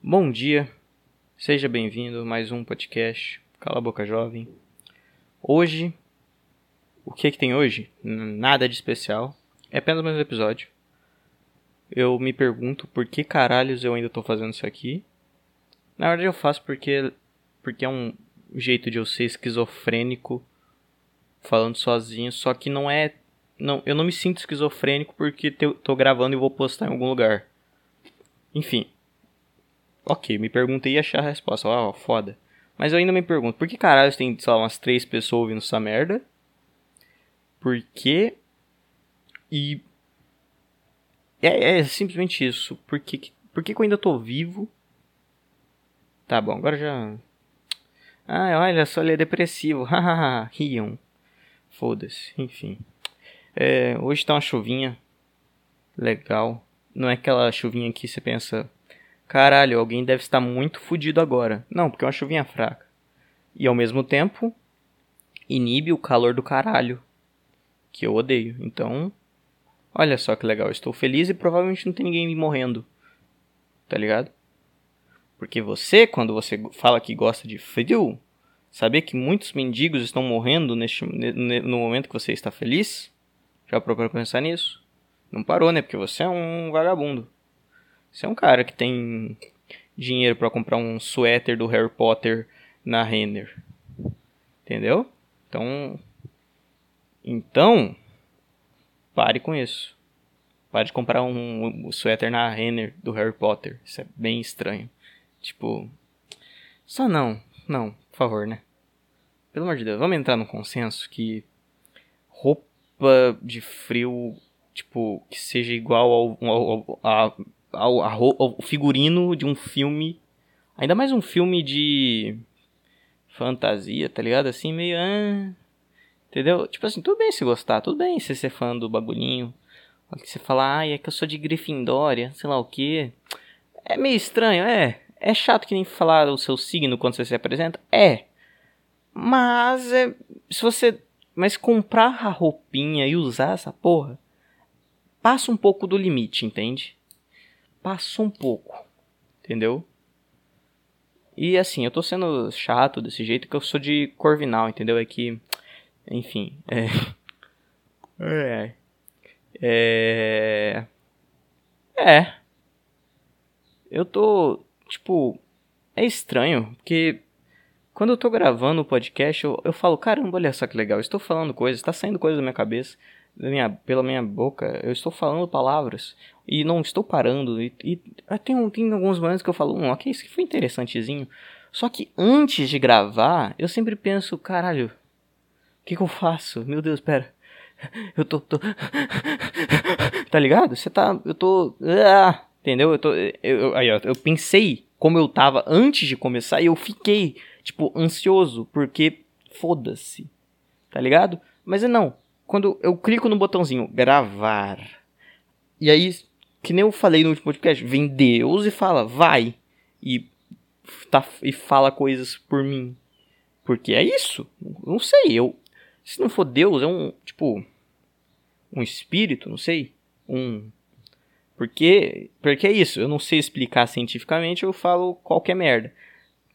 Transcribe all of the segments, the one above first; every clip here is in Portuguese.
Bom dia, seja bem-vindo a mais um podcast Cala a Boca Jovem. Hoje, o que é que tem hoje? Nada de especial, é apenas mais um episódio. Eu me pergunto por que caralhos eu ainda tô fazendo isso aqui. Na verdade eu faço porque, porque é um jeito de eu ser esquizofrênico falando sozinho, só que não é não, eu não me sinto esquizofrênico porque tô gravando e vou postar em algum lugar. Enfim. Ok, me perguntei e achar a resposta. Ah, foda. Mas eu ainda me pergunto, por que caralho tem, sei lá, umas três pessoas ouvindo essa merda? Por quê? E. É, é simplesmente isso. Por que, por que, que eu ainda tô vivo? Tá bom, agora já. Ah, olha só, ele é depressivo. Hahaha, riam. Foda-se, enfim. É, hoje tá uma chuvinha legal. Não é aquela chuvinha que você pensa, caralho, alguém deve estar muito fudido agora. Não, porque é uma chuvinha fraca. E ao mesmo tempo, inibe o calor do caralho, que eu odeio. Então, olha só que legal, estou feliz e provavelmente não tem ninguém morrendo. Tá ligado? Porque você, quando você fala que gosta de frio, saber que muitos mendigos estão morrendo neste, no momento que você está feliz? Já procurou pensar nisso? Não parou, né? Porque você é um vagabundo. Você é um cara que tem dinheiro para comprar um suéter do Harry Potter na Renner. Entendeu? Então. Então. Pare com isso. Pare de comprar um, um suéter na Renner do Harry Potter. Isso é bem estranho. Tipo. Só não. Não, por favor, né? Pelo amor de Deus, vamos entrar no consenso que roupa de frio, tipo, que seja igual ao, ao, ao, ao, figurino de um filme. Ainda mais um filme de fantasia, tá ligado? Assim, meio. Ah, entendeu? Tipo assim, tudo bem se gostar, tudo bem se ser fã do bagulhinho. Você falar, ai, é que eu sou de Grifindória, sei lá o que. É meio estranho, é. É chato que nem falar o seu signo quando você se apresenta? É. Mas é, se você mas comprar a roupinha e usar essa porra passa um pouco do limite, entende? Passa um pouco, entendeu? E assim, eu tô sendo chato desse jeito que eu sou de Corvinal, entendeu? É que, enfim, é. É. É. É. Eu tô, tipo, é estranho, porque quando eu tô gravando o podcast, eu, eu falo, caramba, olha só que legal, estou falando coisas, está saindo coisas da minha cabeça, minha, pela minha boca, eu estou falando palavras e não estou parando. E, e tem, tem alguns momentos que eu falo, hum, ok, isso aqui foi interessantezinho. Só que antes de gravar, eu sempre penso, caralho, o que, que eu faço? Meu Deus, pera. Eu tô, tô... tá ligado? Você tá. Eu tô. Ah, entendeu? Eu tô. Eu, eu, aí, eu pensei como eu tava antes de começar e eu fiquei tipo, ansioso, porque foda-se, tá ligado? Mas é não, quando eu clico no botãozinho gravar, e aí, que nem eu falei no último podcast, vem Deus e fala, vai, e, tá, e fala coisas por mim. Porque é isso, não sei, eu, se não for Deus, é um, tipo, um espírito, não sei, um... Porque, porque é isso, eu não sei explicar cientificamente, eu falo qualquer merda.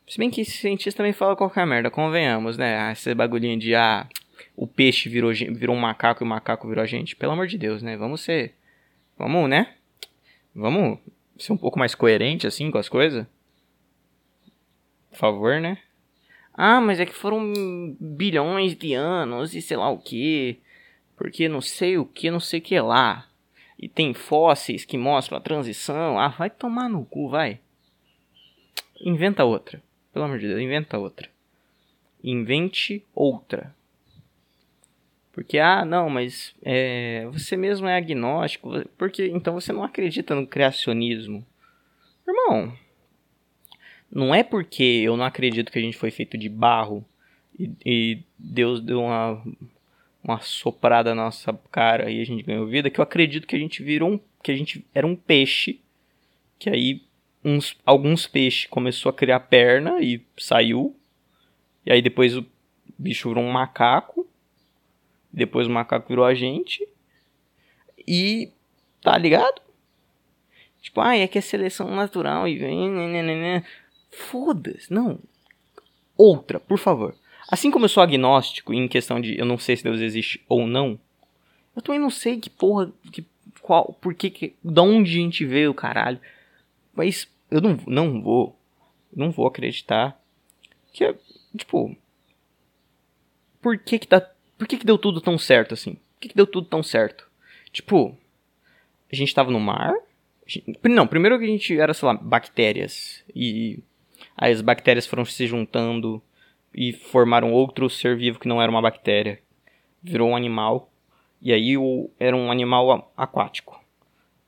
Se bem que cientista também fala qualquer merda, convenhamos, né? Ah, esse bagulhinho de ah, o peixe virou, virou um macaco e o macaco virou a gente. Pelo amor de Deus, né? Vamos ser. Vamos, né? Vamos ser um pouco mais coerente assim com as coisas. Por favor, né? Ah, mas é que foram bilhões de anos e sei lá o que. Porque não sei o que, não sei o que lá. E tem fósseis que mostram a transição. Ah, vai tomar no cu, vai. Inventa outra. Pelo amor de Deus, inventa outra. Invente outra. Porque, ah, não, mas é, você mesmo é agnóstico. Porque então você não acredita no criacionismo. Irmão, não é porque eu não acredito que a gente foi feito de barro e, e Deus deu uma, uma soprada na nossa cara e a gente ganhou vida que eu acredito que a gente virou um, que a gente era um peixe que aí uns, alguns peixes começou a criar perna e saiu. E aí depois o bicho virou um macaco. Depois o macaco virou a gente. E tá ligado? Tipo, ah, é que é seleção natural e vem. Né, né, né, Foda-se, não. Outra, por favor. Assim como eu sou agnóstico em questão de eu não sei se Deus existe ou não, eu também não sei que porra, que, qual, por que, que da onde a gente veio, caralho. Mas eu não, não vou, não vou acreditar que, é, tipo, por que que, tá, por que que deu tudo tão certo assim? Por que que deu tudo tão certo? Tipo, a gente tava no mar, gente, não, primeiro que a gente era, sei lá, bactérias, e as bactérias foram se juntando e formaram outro ser vivo que não era uma bactéria, virou um animal, e aí o, era um animal aquático.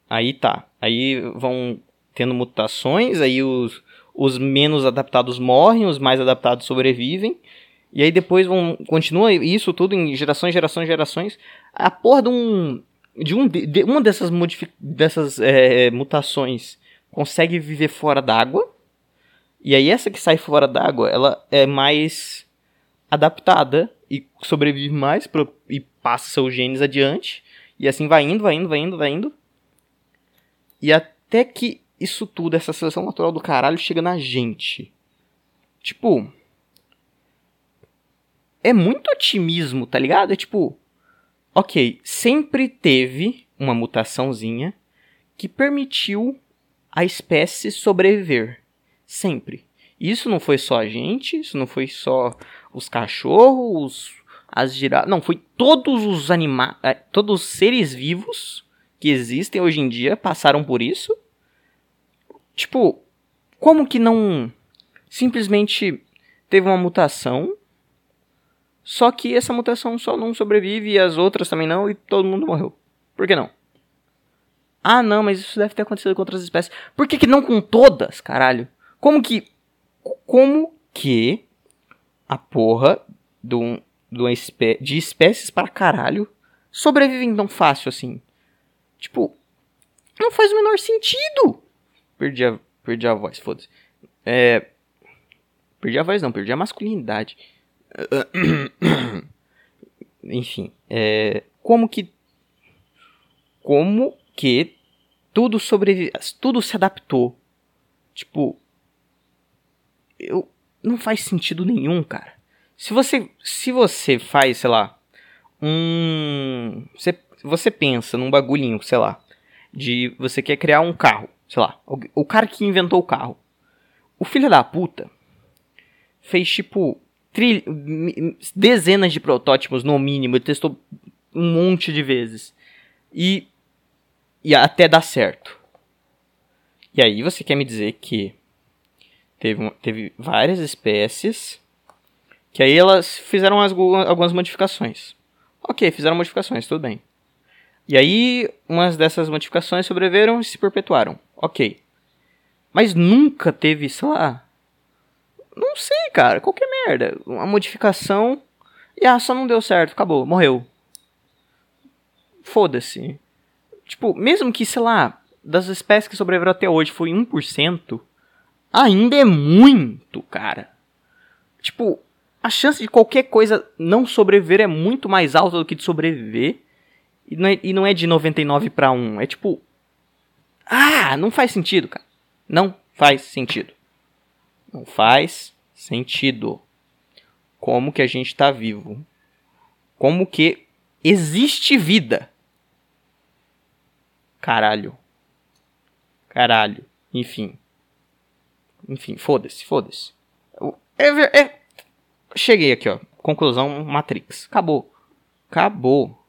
Aí tá, aí vão tendo mutações, aí os, os menos adaptados morrem, os mais adaptados sobrevivem, e aí depois vão continua isso tudo em gerações, gerações, gerações. A porra de um de, um, de uma dessas dessas é, mutações consegue viver fora d'água. E aí essa que sai fora d'água, ela é mais adaptada e sobrevive mais pro, e passa seus genes adiante. E assim vai indo, vai indo, vai indo, vai indo. E até que isso tudo, essa seleção natural do caralho, chega na gente. Tipo. É muito otimismo, tá ligado? É tipo. Ok, sempre teve uma mutaçãozinha que permitiu a espécie sobreviver. Sempre. Isso não foi só a gente, isso não foi só os cachorros, as girafas. Não, foi todos os animais. É, todos os seres vivos que existem hoje em dia passaram por isso Tipo, como que não simplesmente teve uma mutação, só que essa mutação só não sobrevive e as outras também não e todo mundo morreu? Por que não? Ah, não, mas isso deve ter acontecido com outras espécies. Por que, que não com todas, caralho? Como que. Como que a porra do, do espé de espécies para caralho sobrevivem tão fácil assim? Tipo, não faz o menor sentido. Perdi a, perdi a voz, foda-se. É, perdi a voz não, perdi a masculinidade. Enfim, é, como que como que tudo sobrevive, tudo se adaptou. Tipo, eu não faz sentido nenhum, cara. Se você se você faz, sei lá, um você, você pensa num bagulhinho, sei lá, de você quer criar um carro sei lá, o, cara que inventou o carro. O filho da puta fez tipo tri, dezenas de protótipos no mínimo, ele testou um monte de vezes. E e até dar certo. E aí você quer me dizer que teve, teve várias espécies que aí elas fizeram as, algumas modificações. Ok, fizeram modificações, tudo bem. E aí, umas dessas modificações sobreviveram e se perpetuaram. Ok. Mas nunca teve, sei lá. Não sei, cara. Qualquer merda. Uma modificação. E ah, só não deu certo. Acabou. Morreu. Foda-se. Tipo, mesmo que, sei lá, das espécies que sobreviveram até hoje foi 1%, ainda é muito, cara. Tipo, a chance de qualquer coisa não sobreviver é muito mais alta do que de sobreviver. E não é, e não é de 99 para 1. É tipo. Ah, não faz sentido, cara. Não faz sentido. Não faz sentido. Como que a gente está vivo? Como que existe vida? Caralho. Caralho. Enfim. Enfim, foda-se, foda-se. É, é, cheguei aqui, ó. Conclusão Matrix. Acabou. Acabou.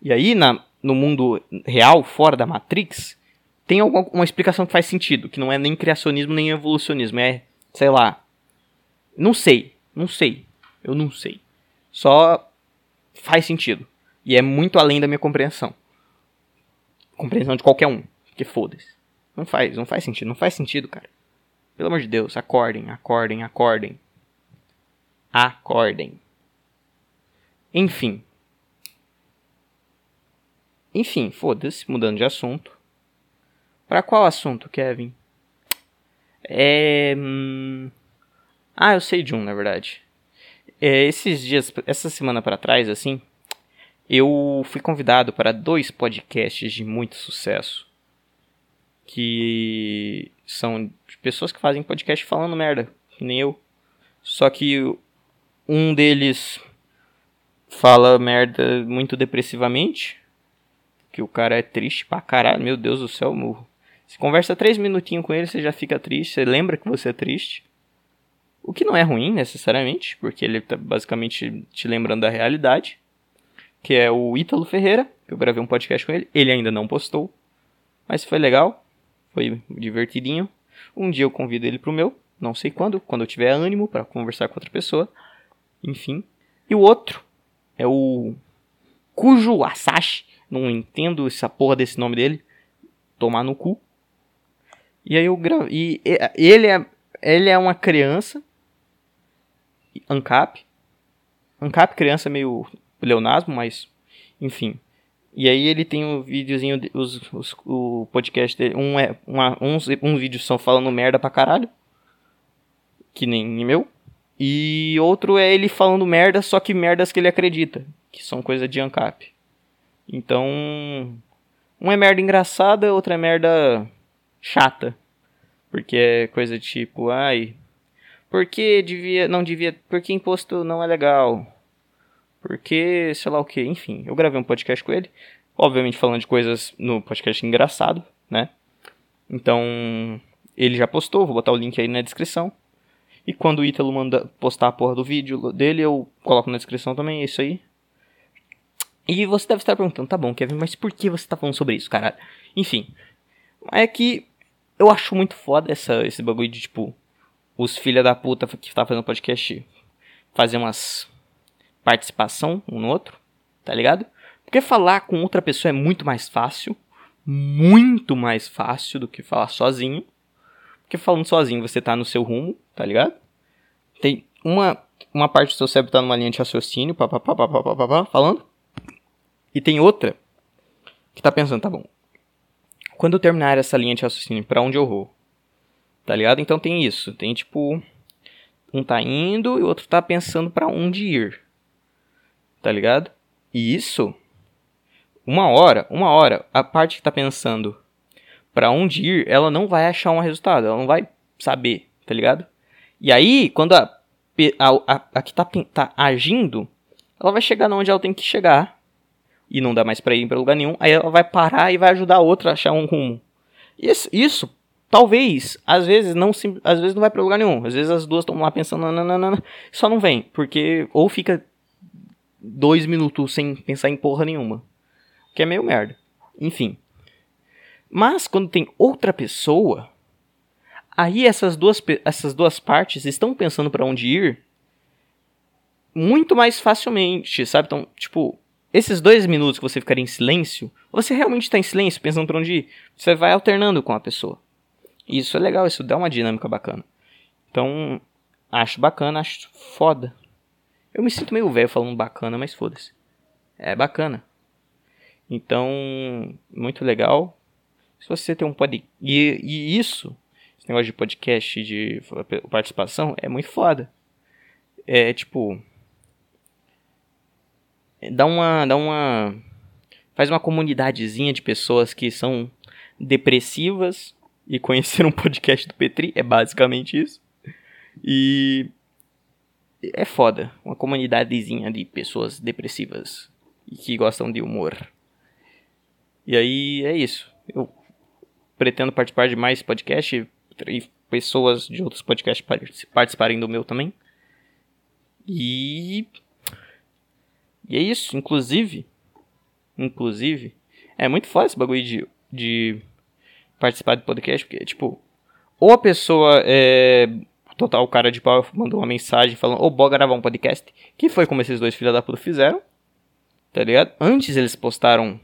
E aí, na, no mundo real, fora da Matrix, tem alguma, uma explicação que faz sentido, que não é nem criacionismo nem evolucionismo, é, sei lá. Não sei, não sei. Eu não sei. Só faz sentido. E é muito além da minha compreensão. Compreensão de qualquer um. Que foda-se. Não faz, não faz sentido, não faz sentido, cara. Pelo amor de Deus, acordem, acordem, acordem. Acordem. Enfim, enfim, foda-se, mudando de assunto. Para qual assunto, Kevin? É. Hum... Ah, eu sei de um, na verdade. É, esses dias, essa semana para trás, assim, eu fui convidado para dois podcasts de muito sucesso. que são pessoas que fazem podcast falando merda, que nem eu. Só que um deles fala merda muito depressivamente, que o cara é triste pra caralho, meu Deus do céu, morro. Você conversa três minutinhos com ele, você já fica triste, você lembra que você é triste. O que não é ruim necessariamente, porque ele tá basicamente te lembrando da realidade. Que é o Ítalo Ferreira, que eu gravei um podcast com ele. Ele ainda não postou, mas foi legal, foi divertidinho. Um dia eu convido ele pro meu, não sei quando, quando eu tiver ânimo para conversar com outra pessoa. Enfim. E o outro é o Kujo Asashi, não entendo essa porra desse nome dele. Tomar no cu. E aí eu gravei. E ele é, ele é uma criança ANCAP. ANCAP, criança meio leonasmo, mas enfim. E aí ele tem um videozinho, os, os, o podcast dele, um é, uma, uns, uns vídeos são falando merda pra caralho, que nem meu, e outro é ele falando merda, só que merdas que ele acredita, que são coisa de ANCAP. Então, um é merda engraçada, outra é merda chata, porque é coisa tipo, ai, porque devia, não devia, porque imposto não é legal. Porque, sei lá o que, enfim, eu gravei um podcast com ele, obviamente falando de coisas no podcast engraçado, né? Então, ele já postou, vou botar o link aí na descrição. E quando o Ítalo manda postar a porra do vídeo dele, eu coloco na descrição também, é isso aí. E você deve estar perguntando, tá bom, Kevin, mas por que você tá falando sobre isso, caralho? Enfim, é que eu acho muito foda essa, esse bagulho de, tipo, os filha da puta que tá fazendo podcast fazer umas participação um no outro, tá ligado? Porque falar com outra pessoa é muito mais fácil, muito mais fácil do que falar sozinho. Porque falando sozinho você tá no seu rumo, tá ligado? Tem uma, uma parte do seu cérebro tá numa linha de raciocínio, papapá, papapá, falando. E tem outra que tá pensando, tá bom. Quando eu terminar essa linha de raciocínio, para onde eu vou? Tá ligado? Então tem isso. Tem tipo. Um tá indo e o outro tá pensando para onde ir. Tá ligado? E isso. Uma hora, uma hora, a parte que tá pensando para onde ir, ela não vai achar um resultado. Ela não vai saber, tá ligado? E aí, quando a, a, a, a que tá, tá agindo, ela vai chegar onde ela tem que chegar. E não dá mais pra ir pra lugar nenhum. Aí ela vai parar e vai ajudar a outra a achar um rumo. Isso, isso Talvez, às vezes não às vezes não vai para lugar nenhum. Às vezes as duas estão lá pensando, nananana, só não vem, porque ou fica dois minutos sem pensar em porra nenhuma, que é meio merda. Enfim. Mas quando tem outra pessoa, aí essas duas essas duas partes estão pensando para onde ir muito mais facilmente, sabe? Então, tipo, esses dois minutos que você ficaria em silêncio, você realmente está em silêncio pensando para onde ir, você vai alternando com a pessoa. Isso é legal, isso dá uma dinâmica bacana. Então, acho bacana, acho foda. Eu me sinto meio velho falando bacana, mas foda-se. É bacana. Então, muito legal. Se você tem um podcast. E, e, isso, esse negócio de podcast, de participação, é muito foda. É tipo. Dá uma. Dá uma. Faz uma comunidadezinha de pessoas que são depressivas e conhecer um podcast do Petri, é basicamente isso. E é foda, uma comunidadezinha de pessoas depressivas e que gostam de humor. E aí é isso. Eu pretendo participar de mais podcasts e pessoas de outros podcasts participarem do meu também. E e é isso, inclusive, inclusive, é muito foda esse bagulho de, de participar do podcast, porque, tipo, ou a pessoa é. Total, o cara de pau mandou uma mensagem falando, ô, oh, bora gravar um podcast. Que foi como esses dois filhos da puta fizeram. Tá ligado? Antes eles postaram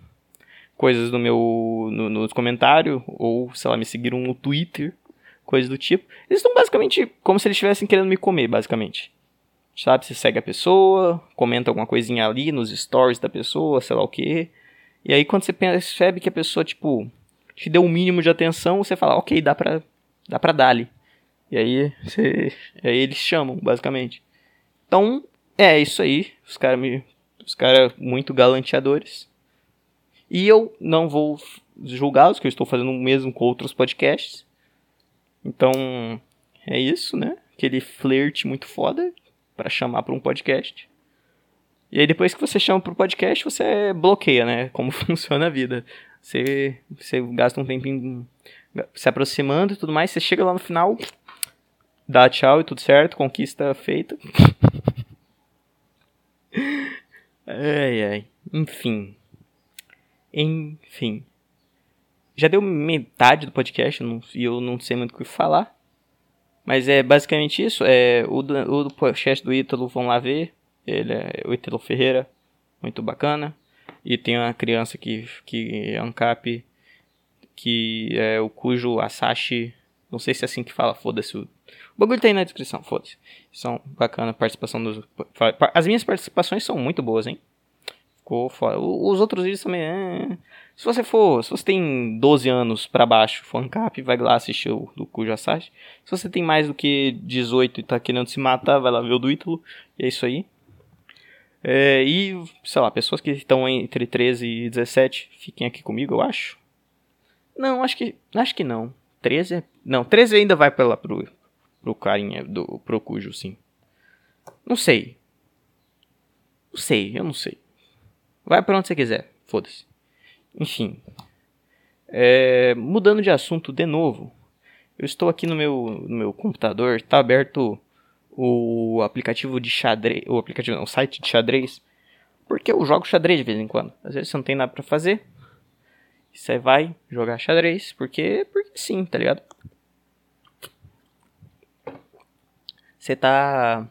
coisas no meu. No, nos comentários, ou, sei lá, me seguiram no Twitter, coisas do tipo. Eles estão basicamente como se eles estivessem querendo me comer, basicamente. Sabe? Você segue a pessoa, comenta alguma coisinha ali nos stories da pessoa, sei lá o que. E aí quando você percebe que a pessoa, tipo, te deu um mínimo de atenção, você fala, ok, dá pra, dá pra dar ali. E aí, você, aí eles chamam, basicamente. Então, é isso aí. Os caras me. Os muito galanteadores. E eu não vou julgá-los, que eu estou fazendo o mesmo com outros podcasts. Então, é isso, né? Aquele flerte muito foda para chamar para um podcast. E aí depois que você chama pro podcast, você bloqueia, né? Como funciona a vida. Você, você gasta um tempinho se aproximando e tudo mais, você chega lá no final, dá tchau e tudo certo, conquista feita. ai, ai. Enfim. Enfim. Já deu metade do podcast e eu não sei muito o que falar. Mas é basicamente isso. É, o, o podcast do Ítalo, vão lá ver. Ele é o Ítalo Ferreira. Muito bacana. E tem uma criança que, que é ANCAP, que é o cujo Asashi. Não sei se é assim que fala, foda-se. O, o bagulho tá aí na descrição, foda-se. São bacana a participação dos. As minhas participações são muito boas, hein? Ficou foda. Os outros vídeos também. É... Se você for. Se você tem 12 anos para baixo, fancap, vai lá assistir o do Cujo Asashi. Se você tem mais do que 18 e tá querendo se matar, vai lá ver o do Ítalo. E é isso aí. É, e, sei lá, pessoas que estão entre 13 e 17, fiquem aqui comigo, eu acho. Não, acho que, acho que não. 13 é, Não, 13 ainda vai pra lá pro, pro carinha, do, pro cujo, sim. Não sei. Não sei, eu não sei. Vai pra onde você quiser, foda-se. Enfim. É, mudando de assunto de novo. Eu estou aqui no meu, no meu computador, tá aberto o aplicativo de xadrez, o aplicativo, não, o site de xadrez, porque eu jogo xadrez de vez em quando. Às vezes você não tem nada para fazer, você vai jogar xadrez, porque, porque sim, tá ligado? Você tá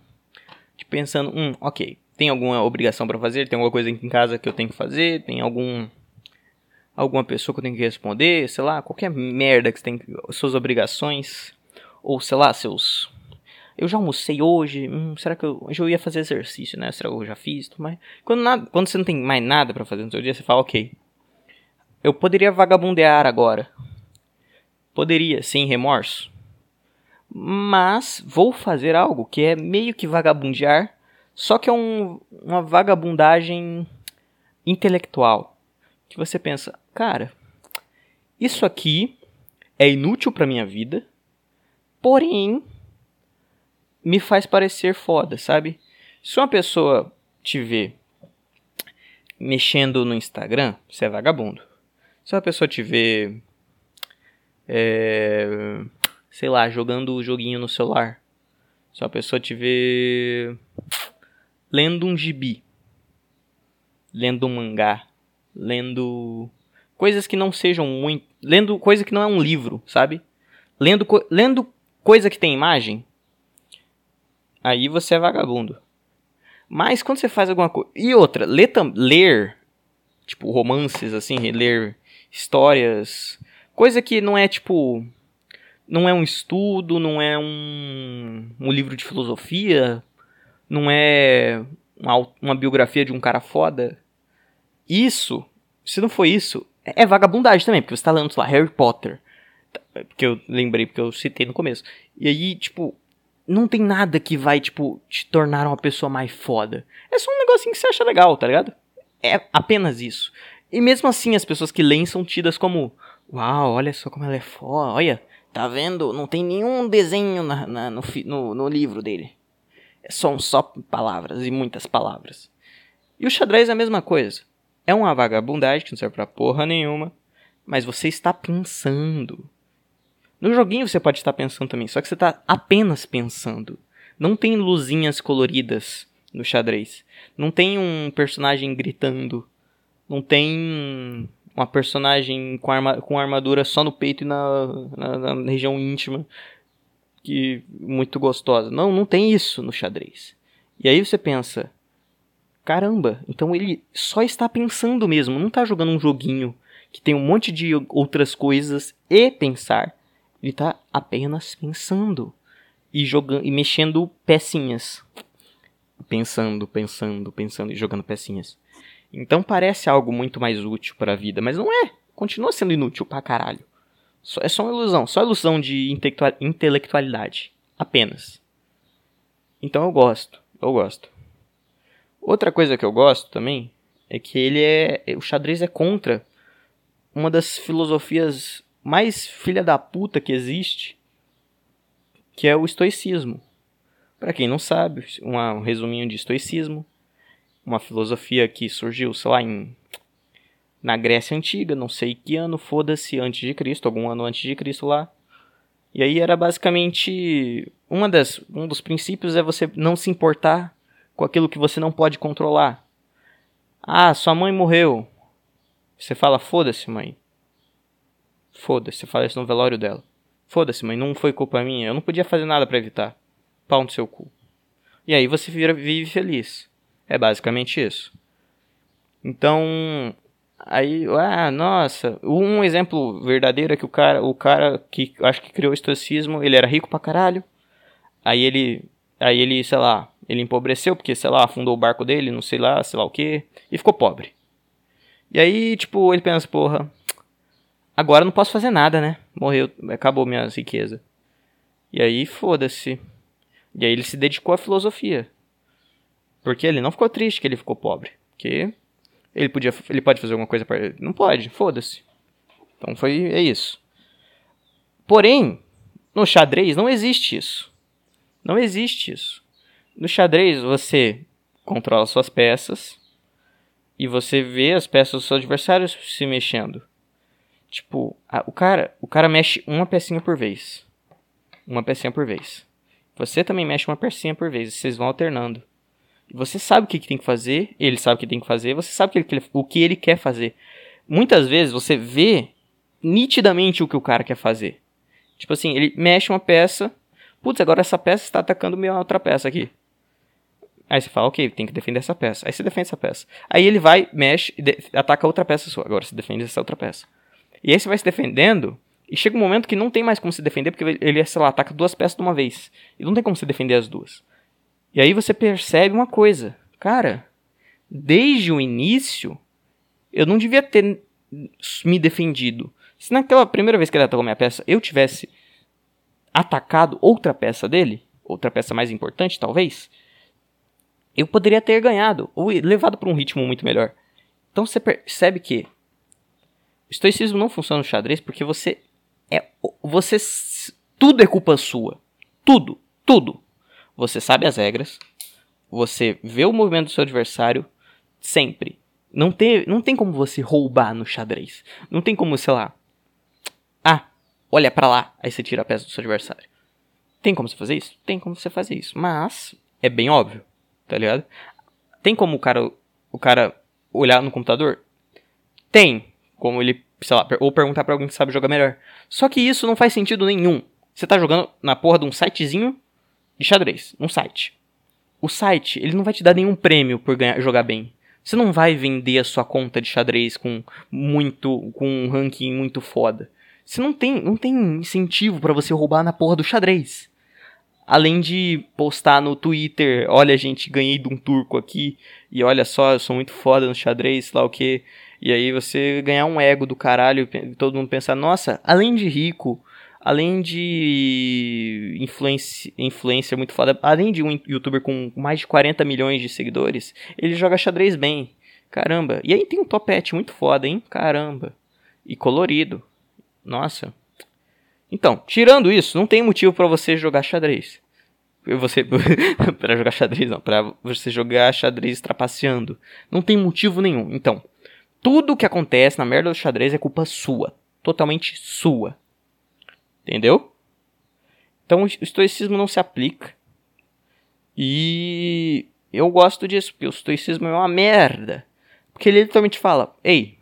pensando, hum, ok, tem alguma obrigação para fazer, tem alguma coisa em casa que eu tenho que fazer, tem algum alguma pessoa que eu tenho que responder, sei lá, qualquer merda que você tem, suas obrigações ou sei lá, seus eu já almocei hoje, hum, será que eu, hoje eu ia fazer exercício, né? Será que eu já fiz? Mas quando, nada, quando você não tem mais nada para fazer no seu dia, você fala, ok, eu poderia vagabundear agora. Poderia, sem remorso. Mas vou fazer algo que é meio que vagabundear, só que é um, uma vagabundagem intelectual. Que você pensa, cara, isso aqui é inútil para minha vida, porém me faz parecer foda, sabe? Se uma pessoa te vê mexendo no Instagram, você é vagabundo. Se uma pessoa te vê, é, sei lá, jogando o joguinho no celular, se uma pessoa te vê lendo um gibi, lendo um mangá, lendo coisas que não sejam muito, lendo coisa que não é um livro, sabe? Lendo, lendo coisa que tem imagem, aí você é vagabundo. Mas quando você faz alguma coisa. E outra, ler, ler tipo, romances, assim, ler histórias. Coisa que não é tipo. Não é um estudo, não é um, um livro de filosofia, não é uma, uma biografia de um cara foda. Isso, se não for isso, é vagabundagem também, porque você tá lendo, sei lá, Harry Potter. Que eu lembrei, porque eu citei no começo. E aí, tipo, não tem nada que vai, tipo, te tornar uma pessoa mais foda. É só um negocinho que você acha legal, tá ligado? É apenas isso. E mesmo assim, as pessoas que leem são tidas como: Uau, olha só como ela é foda, olha, tá vendo? Não tem nenhum desenho na, na, no, no, no livro dele. São só palavras e muitas palavras. E o xadrez é a mesma coisa. É uma vagabundagem que não serve pra porra nenhuma, mas você está pensando. No joguinho você pode estar pensando também, só que você está apenas pensando. Não tem luzinhas coloridas no xadrez. Não tem um personagem gritando. Não tem uma personagem com, arma, com armadura só no peito e na, na, na região íntima. Que muito gostosa. Não, não tem isso no xadrez. E aí você pensa, caramba, então ele só está pensando mesmo, não está jogando um joguinho que tem um monte de outras coisas e pensar. Ele está apenas pensando e jogando e mexendo pecinhas. Pensando, pensando, pensando e jogando pecinhas. Então parece algo muito mais útil para a vida, mas não é. Continua sendo inútil pra caralho. é só uma ilusão, só ilusão de intelectualidade. Apenas. Então eu gosto, eu gosto. Outra coisa que eu gosto também é que ele é. O xadrez é contra uma das filosofias mais filha da puta que existe, que é o estoicismo. Para quem não sabe, uma, um resuminho de estoicismo, uma filosofia que surgiu, sei lá, em, na Grécia Antiga, não sei que ano, foda-se, antes de Cristo, algum ano antes de Cristo lá. E aí era basicamente uma das, um dos princípios é você não se importar com aquilo que você não pode controlar. Ah, sua mãe morreu. Você fala, foda-se, mãe. Foda-se, você fala isso no velório dela. Foda-se, mãe, não foi culpa minha. Eu não podia fazer nada para evitar. Pau no seu cu. E aí você vira, vive feliz. É basicamente isso. Então, aí, ah, nossa, um exemplo verdadeiro é que o cara, o cara que acho que criou o estoicismo, ele era rico pra caralho. Aí ele, aí ele, sei lá, ele empobreceu porque, sei lá, afundou o barco dele, não sei lá, sei lá o que, e ficou pobre. E aí, tipo, ele pensa, porra, agora não posso fazer nada, né? Morreu, acabou minha riqueza. E aí, foda-se. E aí ele se dedicou à filosofia. Porque ele não ficou triste que ele ficou pobre. Porque ele podia, ele pode fazer alguma coisa para ele. Não pode, foda-se. Então foi é isso. Porém, no xadrez não existe isso. Não existe isso. No xadrez você controla suas peças e você vê as peças dos seus adversários se mexendo. Tipo, a, o cara, o cara mexe uma pecinha por vez. Uma pecinha por vez. Você também mexe uma pecinha por vez, vocês vão alternando. Você sabe o que, que tem que fazer, ele sabe o que tem que fazer, você sabe o que, ele, o que ele quer fazer. Muitas vezes você vê nitidamente o que o cara quer fazer. Tipo assim, ele mexe uma peça, putz, agora essa peça está atacando minha outra peça aqui. Aí você fala, ok, tem que defender essa peça. Aí você defende essa peça. Aí ele vai, mexe, ataca outra peça sua. Agora você defende essa outra peça. E aí você vai se defendendo, e chega um momento que não tem mais como se defender, porque ele, sei lá, ataca duas peças de uma vez. E não tem como se defender as duas. E aí você percebe uma coisa. Cara, desde o início, eu não devia ter me defendido. Se naquela primeira vez que ele atacou minha peça, eu tivesse atacado outra peça dele, outra peça mais importante, talvez, eu poderia ter ganhado, ou levado para um ritmo muito melhor. Então você percebe que o estoicismo não funciona no xadrez porque você é você tudo é culpa sua. Tudo, tudo. Você sabe as regras, você vê o movimento do seu adversário sempre. Não tem, não tem como você roubar no xadrez. Não tem como, sei lá. Ah, olha para lá, aí você tira a peça do seu adversário. Tem como você fazer isso? Tem como você fazer isso, mas é bem óbvio, tá ligado? Tem como o cara o cara olhar no computador? Tem, como ele, sei lá, ou perguntar para alguém que sabe jogar melhor. Só que isso não faz sentido nenhum. Você tá jogando na porra de um sitezinho de xadrez, um site. O site, ele não vai te dar nenhum prêmio por ganhar, jogar bem. Você não vai vender a sua conta de xadrez com muito com um ranking muito foda. Você não tem, não tem incentivo para você roubar na porra do xadrez. Além de postar no Twitter, olha gente, ganhei de um turco aqui e olha só, eu sou muito foda no xadrez, lá o que. E aí você ganhar um ego do caralho todo mundo pensar, nossa, além de rico, além de influência, influencer muito foda, além de um youtuber com mais de 40 milhões de seguidores, ele joga xadrez bem. Caramba. E aí tem um topete muito foda, hein? Caramba. E colorido. Nossa. Então, tirando isso, não tem motivo para você jogar xadrez. Você para jogar xadrez não, para você jogar xadrez trapaceando. Não tem motivo nenhum. Então, tudo que acontece na merda do xadrez é culpa sua. Totalmente sua. Entendeu? Então o estoicismo não se aplica. E eu gosto disso, porque o estoicismo é uma merda. Porque ele literalmente fala: Ei,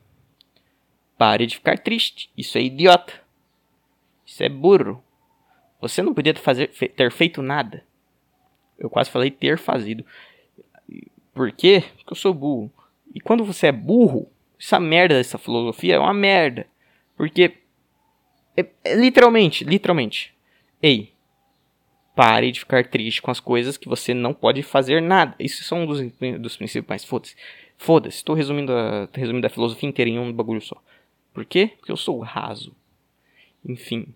pare de ficar triste. Isso é idiota. Isso é burro. Você não podia fazer, ter feito nada. Eu quase falei ter fazido. Por quê? Porque eu sou burro. E quando você é burro, essa merda dessa filosofia é uma merda. Porque. É, é, literalmente, literalmente. Ei. Pare de ficar triste com as coisas que você não pode fazer nada. Isso são um dos, dos princípios mais. Foda-se. Foda-se. Estou resumindo resumindo a filosofia inteira em um bagulho só. Por quê? Porque eu sou raso. Enfim.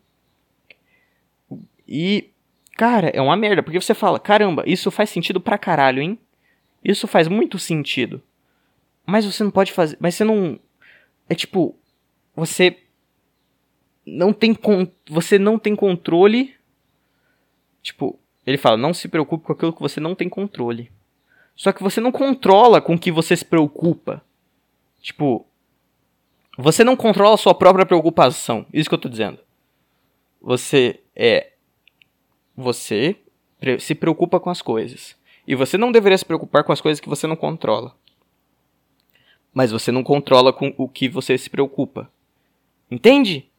E. Cara, é uma merda. Porque você fala: caramba, isso faz sentido pra caralho, hein? Isso faz muito sentido. Mas você não pode fazer. Mas você não. É tipo. você não tem con você não tem controle. Tipo, ele fala: "Não se preocupe com aquilo que você não tem controle". Só que você não controla com o que você se preocupa. Tipo, você não controla a sua própria preocupação. Isso que eu tô dizendo. Você é você se preocupa com as coisas. E você não deveria se preocupar com as coisas que você não controla. Mas você não controla com o que você se preocupa. Entende?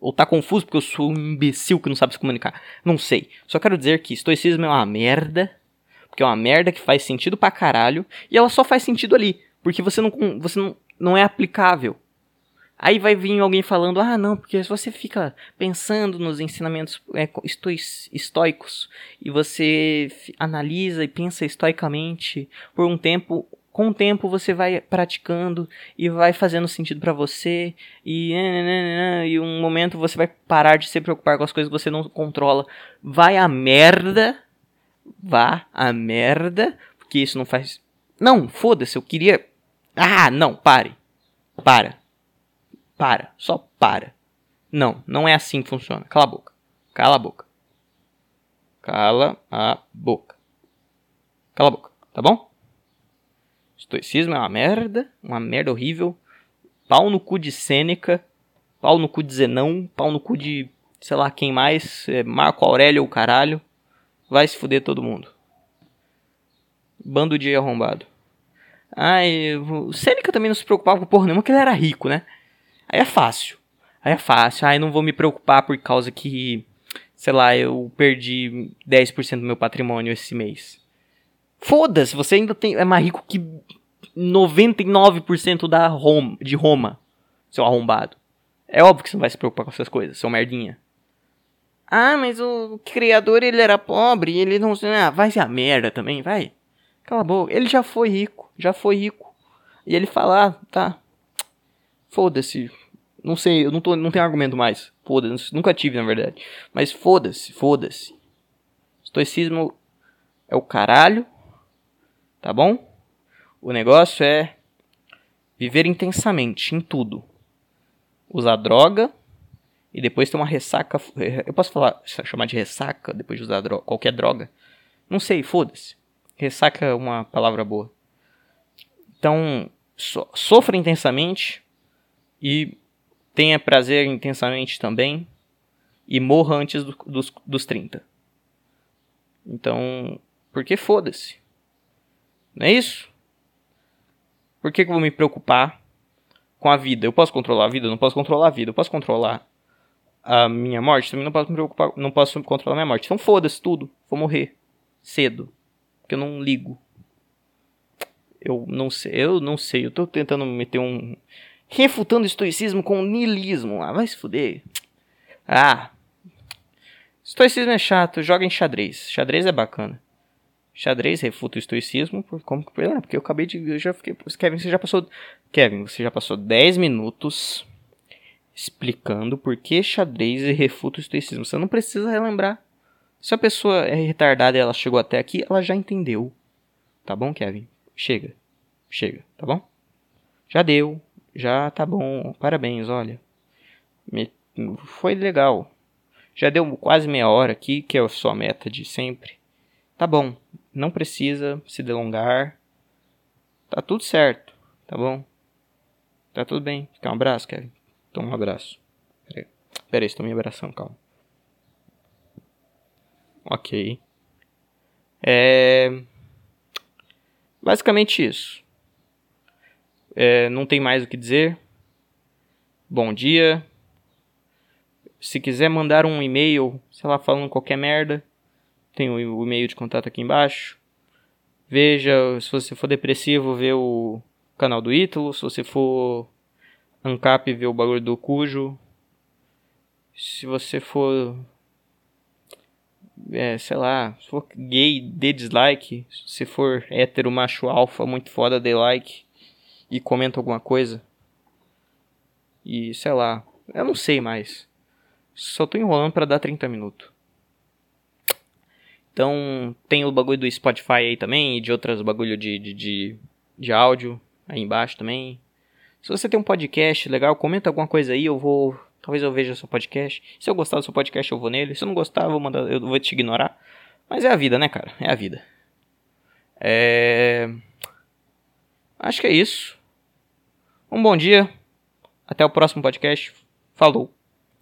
Ou tá confuso porque eu sou um imbecil que não sabe se comunicar. Não sei. Só quero dizer que estoicismo é uma merda. Porque é uma merda que faz sentido pra caralho. E ela só faz sentido ali. Porque você não, você não, não é aplicável. Aí vai vir alguém falando, ah, não, porque se você fica pensando nos ensinamentos é, estoicos e você analisa e pensa estoicamente por um tempo, com o tempo você vai praticando e vai fazendo sentido para você e e um momento você vai parar de se preocupar com as coisas que você não controla. Vai a merda, vá a merda, porque isso não faz. Não, foda-se, eu queria. Ah, não, pare, para. Para, só para. Não, não é assim que funciona. Cala a boca. Cala a boca. Cala a boca. Cala a boca, tá bom? Estoicismo é uma merda, uma merda horrível. Pau no cu de Sêneca, pau no cu de Zenão, pau no cu de sei lá quem mais, é Marco Aurélio ou caralho. Vai se fuder todo mundo. Bando de arrombado. Ai, o Sêneca também não se preocupava com porra nenhuma, porque ele era rico, né? Aí é fácil. Aí é fácil. Aí não vou me preocupar por causa que, sei lá, eu perdi 10% do meu patrimônio esse mês. Foda-se, você ainda tem, é mais rico que 99% da Roma, de Roma, seu arrombado. É óbvio que você não vai se preocupar com essas coisas, seu merdinha. Ah, mas o criador ele era pobre, ele não. Ah, vai ser a merda também, vai. Cala a boca. Ele já foi rico, já foi rico. E ele fala, ah, tá. Foda-se, não sei, eu não, tô, não tenho argumento mais. Foda-se, nunca tive, na verdade. Mas foda-se, foda-se. Estoicismo é o caralho. Tá bom? O negócio é viver intensamente em tudo. Usar droga e depois ter uma ressaca. Eu posso falar, chamar de ressaca depois de usar droga, qualquer droga? Não sei, foda-se. Ressaca é uma palavra boa. Então, so, sofra intensamente e tenha prazer intensamente também e morra antes do, dos, dos 30. Então, porque foda-se. Não é isso? Por que, que eu vou me preocupar com a vida? Eu posso controlar a vida? Não posso controlar a vida. Eu posso controlar a minha morte? Também não posso me preocupar, não posso controlar a minha morte. Então foda-se tudo. Vou morrer cedo. Porque eu não ligo. Eu não sei, eu não sei. Eu tô tentando meter um refutando o estoicismo com o niilismo. Ah, vai se fuder. Ah. Estoicismo é chato, joga em xadrez. Xadrez é bacana. Xadrez refuta o estoicismo, por, como que ah, porque eu acabei de eu já fiquei, Kevin, você já passou Kevin, você já passou 10 minutos explicando por que xadrez refuta o estoicismo. Você não precisa relembrar. Se a pessoa é retardada e ela chegou até aqui, ela já entendeu. Tá bom, Kevin? Chega. Chega, tá bom? Já deu. Já tá bom, parabéns, olha. Me, foi legal. Já deu quase meia hora aqui, que é a sua meta de sempre. Tá bom, não precisa se delongar. Tá tudo certo, tá bom? Tá tudo bem. Quer um abraço, Kevin? Toma um abraço. Pera aí, Pera estou me abraçando, calma. Ok. É. Basicamente isso. É, não tem mais o que dizer. Bom dia. Se quiser mandar um e-mail, sei lá, falando qualquer merda, tem o e-mail de contato aqui embaixo. Veja, se você for depressivo, vê o canal do Ítalo. Se você for ANCAP, vê o bagulho do Cujo. Se você for. É, sei lá, se for gay, dê dislike. Se for hétero, macho, alfa, muito foda, dê like e comenta alguma coisa. E sei lá, eu não sei mais. Só tô enrolando para dar 30 minutos. Então tem o bagulho do Spotify aí também e de outras bagulho de, de, de, de áudio aí embaixo também. Se você tem um podcast legal, comenta alguma coisa aí, eu vou. Talvez eu veja seu podcast. Se eu gostar do seu podcast, eu vou nele. Se eu não gostar, eu vou, mandar, eu vou te ignorar. Mas é a vida, né, cara? É a vida. É. Acho que é isso. Um bom dia. Até o próximo podcast. Falou.